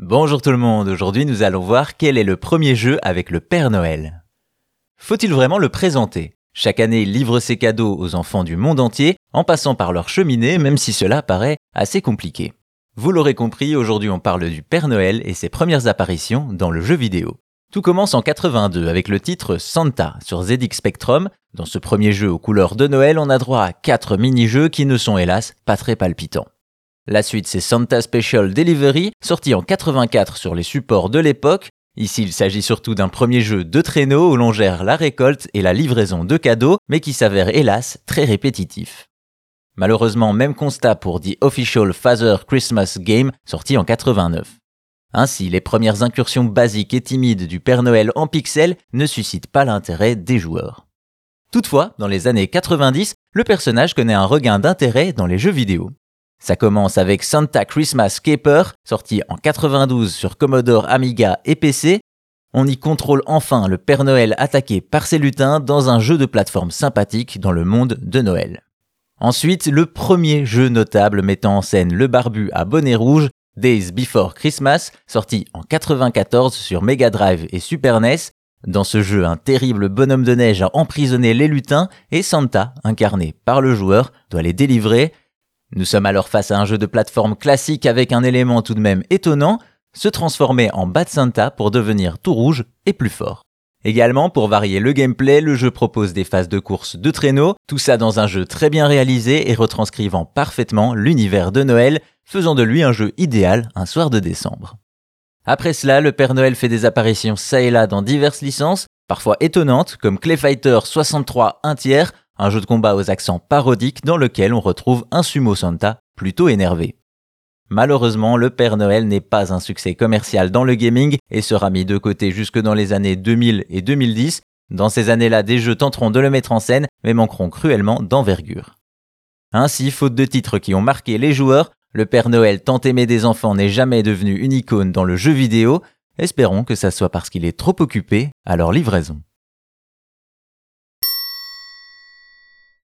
Bonjour tout le monde, aujourd'hui nous allons voir quel est le premier jeu avec le Père Noël. Faut-il vraiment le présenter? Chaque année il livre ses cadeaux aux enfants du monde entier en passant par leur cheminée même si cela paraît assez compliqué. Vous l'aurez compris, aujourd'hui on parle du Père Noël et ses premières apparitions dans le jeu vidéo. Tout commence en 82 avec le titre Santa sur ZX Spectrum. Dans ce premier jeu aux couleurs de Noël, on a droit à 4 mini-jeux qui ne sont hélas pas très palpitants. La suite, c'est Santa Special Delivery, sorti en 84 sur les supports de l'époque. Ici, il s'agit surtout d'un premier jeu de traîneau où l'on gère la récolte et la livraison de cadeaux, mais qui s'avère hélas très répétitif. Malheureusement, même constat pour The Official Father Christmas Game, sorti en 89. Ainsi, les premières incursions basiques et timides du Père Noël en pixels ne suscitent pas l'intérêt des joueurs. Toutefois, dans les années 90, le personnage connaît un regain d'intérêt dans les jeux vidéo. Ça commence avec Santa Christmas Caper, sorti en 92 sur Commodore Amiga et PC. On y contrôle enfin le Père Noël attaqué par ses lutins dans un jeu de plateforme sympathique dans le monde de Noël. Ensuite, le premier jeu notable mettant en scène le barbu à bonnet rouge, Days Before Christmas, sorti en 94 sur Mega Drive et Super NES. Dans ce jeu, un terrible bonhomme de neige a emprisonné les lutins et Santa, incarné par le joueur, doit les délivrer. Nous sommes alors face à un jeu de plateforme classique avec un élément tout de même étonnant, se transformer en Bad Santa pour devenir tout rouge et plus fort. Également, pour varier le gameplay, le jeu propose des phases de course de traîneau, tout ça dans un jeu très bien réalisé et retranscrivant parfaitement l'univers de Noël, faisant de lui un jeu idéal un soir de décembre. Après cela, le Père Noël fait des apparitions ça et là dans diverses licences, parfois étonnantes, comme Clay Fighter 63 1 tiers, un jeu de combat aux accents parodiques dans lequel on retrouve un sumo Santa plutôt énervé. Malheureusement, le Père Noël n'est pas un succès commercial dans le gaming et sera mis de côté jusque dans les années 2000 et 2010. Dans ces années-là, des jeux tenteront de le mettre en scène, mais manqueront cruellement d'envergure. Ainsi, faute de titres qui ont marqué les joueurs, le Père Noël tant aimé des enfants n'est jamais devenu une icône dans le jeu vidéo. Espérons que ça soit parce qu'il est trop occupé à leur livraison.